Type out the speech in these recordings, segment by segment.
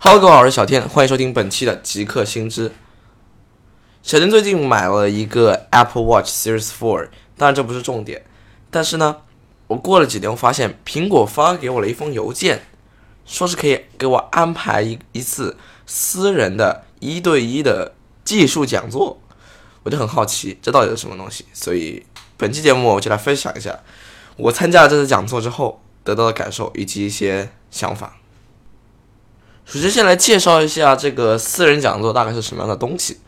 Hello，各位好，我是小天，欢迎收听本期的极客新知。小天最近买了一个 Apple Watch Series Four，当然这不是重点。但是呢，我过了几天，我发现苹果发给我了一封邮件，说是可以给我安排一一次私人的一对一的技术讲座。我就很好奇，这到底是什么东西？所以本期节目我就来分享一下我参加了这次讲座之后得到的感受以及一些想法。首先，先来介绍一下这个私人讲座大概是什么样的东西。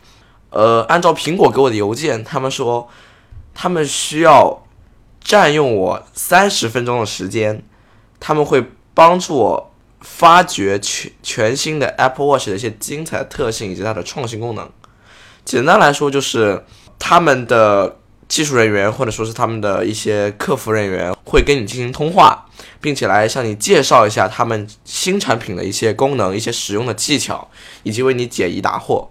呃，按照苹果给我的邮件，他们说他们需要占用我三十分钟的时间，他们会帮助我发掘全全新的 Apple Watch 的一些精彩特性以及它的创新功能。简单来说，就是他们的技术人员或者说是他们的一些客服人员会跟你进行通话，并且来向你介绍一下他们新产品的一些功能、一些使用的技巧，以及为你解疑答惑。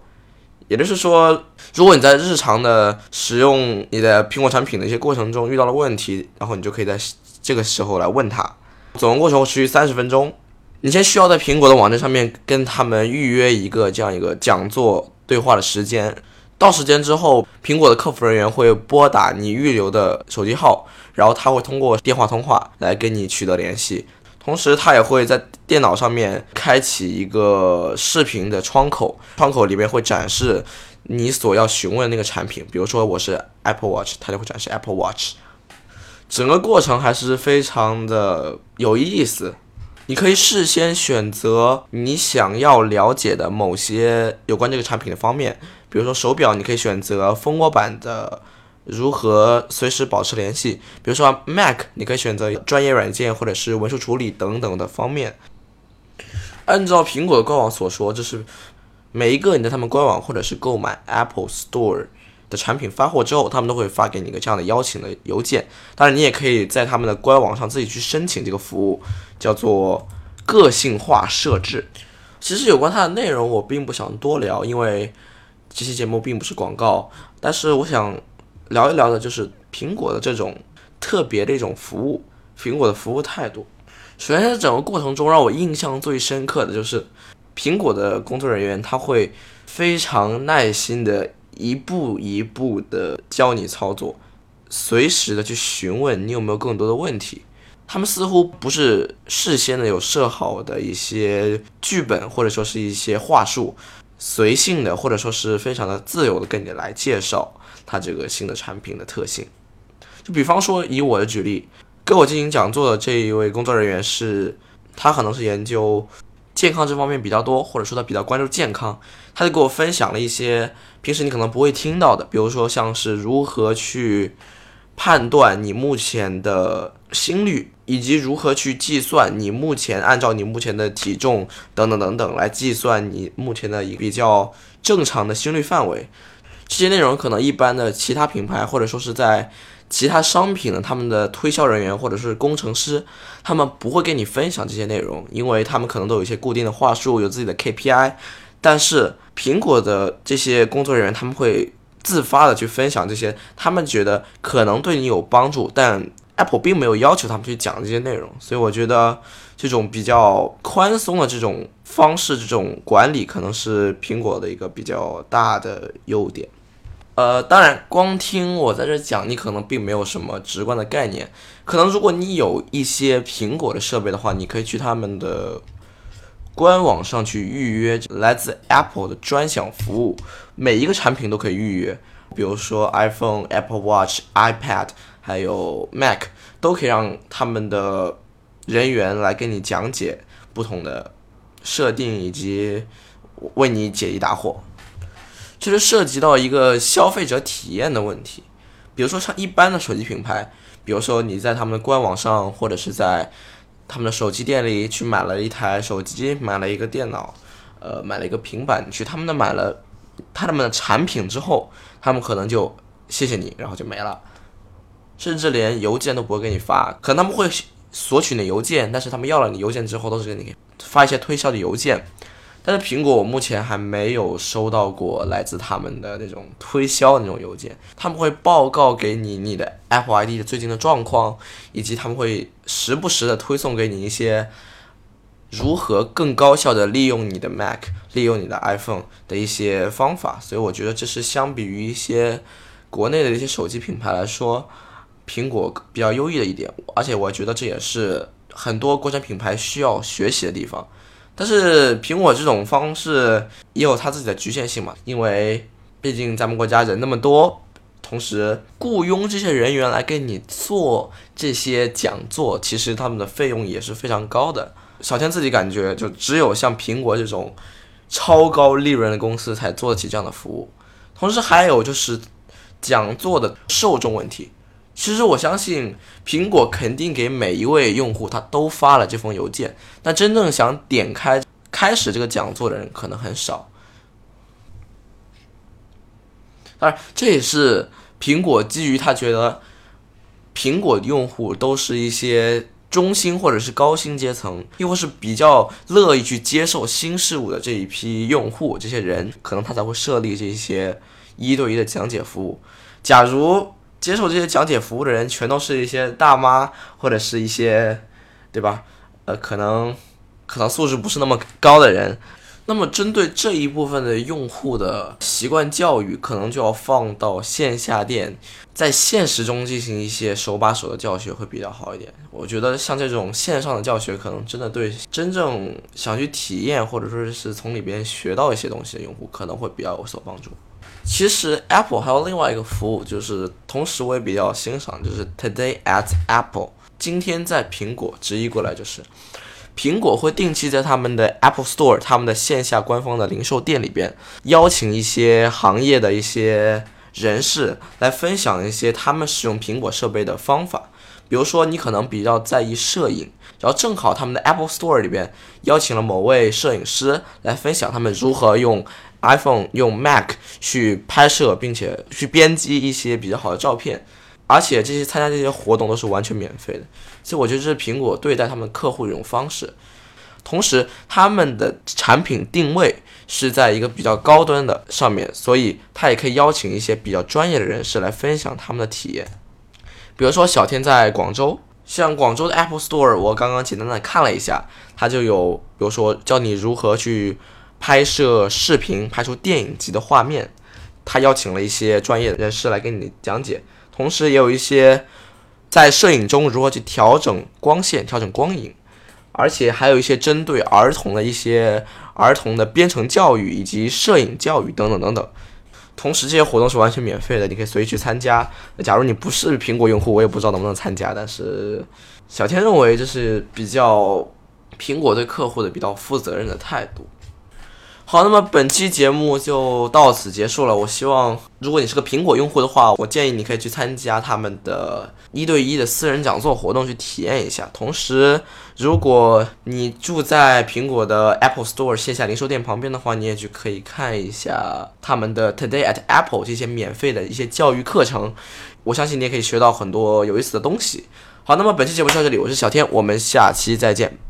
也就是说，如果你在日常的使用你的苹果产品的一些过程中遇到了问题，然后你就可以在这个时候来问他。总共过程持续三十分钟。你先需要在苹果的网站上面跟他们预约一个这样一个讲座对话的时间。到时间之后，苹果的客服人员会拨打你预留的手机号，然后他会通过电话通话来跟你取得联系。同时，他也会在电脑上面开启一个视频的窗口，窗口里面会展示你所要询问的那个产品。比如说我是 Apple Watch，它就会展示 Apple Watch。整个过程还是非常的有意思。你可以事先选择你想要了解的某些有关这个产品的方面，比如说手表，你可以选择蜂窝版的。如何随时保持联系？比如说 Mac，你可以选择专业软件或者是文书处理等等的方面。按照苹果的官网所说，就是每一个你在他们官网或者是购买 Apple Store 的产品发货之后，他们都会发给你一个这样的邀请的邮件。当然，你也可以在他们的官网上自己去申请这个服务，叫做个性化设置。其实有关它的内容，我并不想多聊，因为这期节目并不是广告。但是我想。聊一聊的就是苹果的这种特别的一种服务，苹果的服务态度。首先，在整个过程中让我印象最深刻的就是苹果的工作人员，他会非常耐心的一步一步的教你操作，随时的去询问你有没有更多的问题。他们似乎不是事先的有设好的一些剧本，或者说是一些话术，随性的或者说是非常的自由的跟你来介绍。它这个新的产品的特性，就比方说以我的举例，跟我进行讲座的这一位工作人员是，他可能是研究健康这方面比较多，或者说他比较关注健康，他就给我分享了一些平时你可能不会听到的，比如说像是如何去判断你目前的心率，以及如何去计算你目前按照你目前的体重等等等等来计算你目前的一个比较正常的心率范围。这些内容可能一般的其他品牌或者说是在其他商品的他们的推销人员或者是工程师，他们不会跟你分享这些内容，因为他们可能都有一些固定的话术，有自己的 KPI。但是苹果的这些工作人员他们会自发的去分享这些，他们觉得可能对你有帮助，但 Apple 并没有要求他们去讲这些内容，所以我觉得这种比较宽松的这种方式，这种管理可能是苹果的一个比较大的优点。呃，当然，光听我在这讲，你可能并没有什么直观的概念。可能如果你有一些苹果的设备的话，你可以去他们的官网上去预约来自 Apple 的专享服务，每一个产品都可以预约。比如说 iPhone、Apple Watch、iPad，还有 Mac，都可以让他们的人员来跟你讲解不同的设定，以及为你解疑答惑。就是涉及到一个消费者体验的问题，比如说像一般的手机品牌，比如说你在他们的官网上，或者是在他们的手机店里去买了一台手机，买了一个电脑，呃，买了一个平板，去他们那买了他们的产品之后，他们可能就谢谢你，然后就没了，甚至连邮件都不会给你发，可能他们会索取你的邮件，但是他们要了你邮件之后，都是给你发一些推销的邮件。但是苹果，我目前还没有收到过来自他们的那种推销的那种邮件。他们会报告给你你的 Apple ID 的最近的状况，以及他们会时不时的推送给你一些如何更高效的利用你的 Mac，利用你的 iPhone 的一些方法。所以我觉得这是相比于一些国内的一些手机品牌来说，苹果比较优异的一点。而且我觉得这也是很多国产品牌需要学习的地方。但是苹果这种方式也有它自己的局限性嘛，因为毕竟咱们国家人那么多。同时，雇佣这些人员来给你做这些讲座，其实他们的费用也是非常高的。小天自己感觉，就只有像苹果这种超高利润的公司才做得起这样的服务。同时，还有就是讲座的受众问题。其实我相信，苹果肯定给每一位用户他都发了这封邮件，但真正想点开开始这个讲座的人可能很少。当然，这也是苹果基于他觉得苹果用户都是一些中薪或者是高薪阶层，又或是比较乐意去接受新事物的这一批用户，这些人可能他才会设立这些一对一的讲解服务。假如接受这些讲解服务的人全都是一些大妈或者是一些，对吧？呃，可能可能素质不是那么高的人。那么，针对这一部分的用户的习惯教育，可能就要放到线下店，在现实中进行一些手把手的教学会比较好一点。我觉得像这种线上的教学，可能真的对真正想去体验或者说是从里边学到一些东西的用户，可能会比较有所帮助。其实，Apple 还有另外一个服务，就是同时我也比较欣赏，就是 Today at Apple，今天在苹果，直译过来就是。苹果会定期在他们的 Apple Store，他们的线下官方的零售店里边，邀请一些行业的一些人士来分享一些他们使用苹果设备的方法。比如说，你可能比较在意摄影，然后正好他们的 Apple Store 里边邀请了某位摄影师来分享他们如何用 iPhone、用 Mac 去拍摄，并且去编辑一些比较好的照片。而且这些参加这些活动都是完全免费的，所以我觉得这是苹果对待他们客户的一种方式。同时，他们的产品定位是在一个比较高端的上面，所以他也可以邀请一些比较专业的人士来分享他们的体验。比如说，小天在广州，像广州的 Apple Store，我刚刚简单的看了一下，它就有，比如说教你如何去拍摄视频，拍出电影级的画面。他邀请了一些专业人士来给你讲解。同时也有一些在摄影中如何去调整光线、调整光影，而且还有一些针对儿童的一些儿童的编程教育以及摄影教育等等等等。同时这些活动是完全免费的，你可以随意去参加。假如你不是苹果用户，我也不知道能不能参加。但是小天认为这是比较苹果对客户的比较负责任的态度。好，那么本期节目就到此结束了。我希望，如果你是个苹果用户的话，我建议你可以去参加他们的一对一的私人讲座活动，去体验一下。同时，如果你住在苹果的 Apple Store 线下零售店旁边的话，你也去可以看一下他们的 Today at Apple 这些免费的一些教育课程。我相信你也可以学到很多有意思的东西。好，那么本期节目就到这里，我是小天，我们下期再见。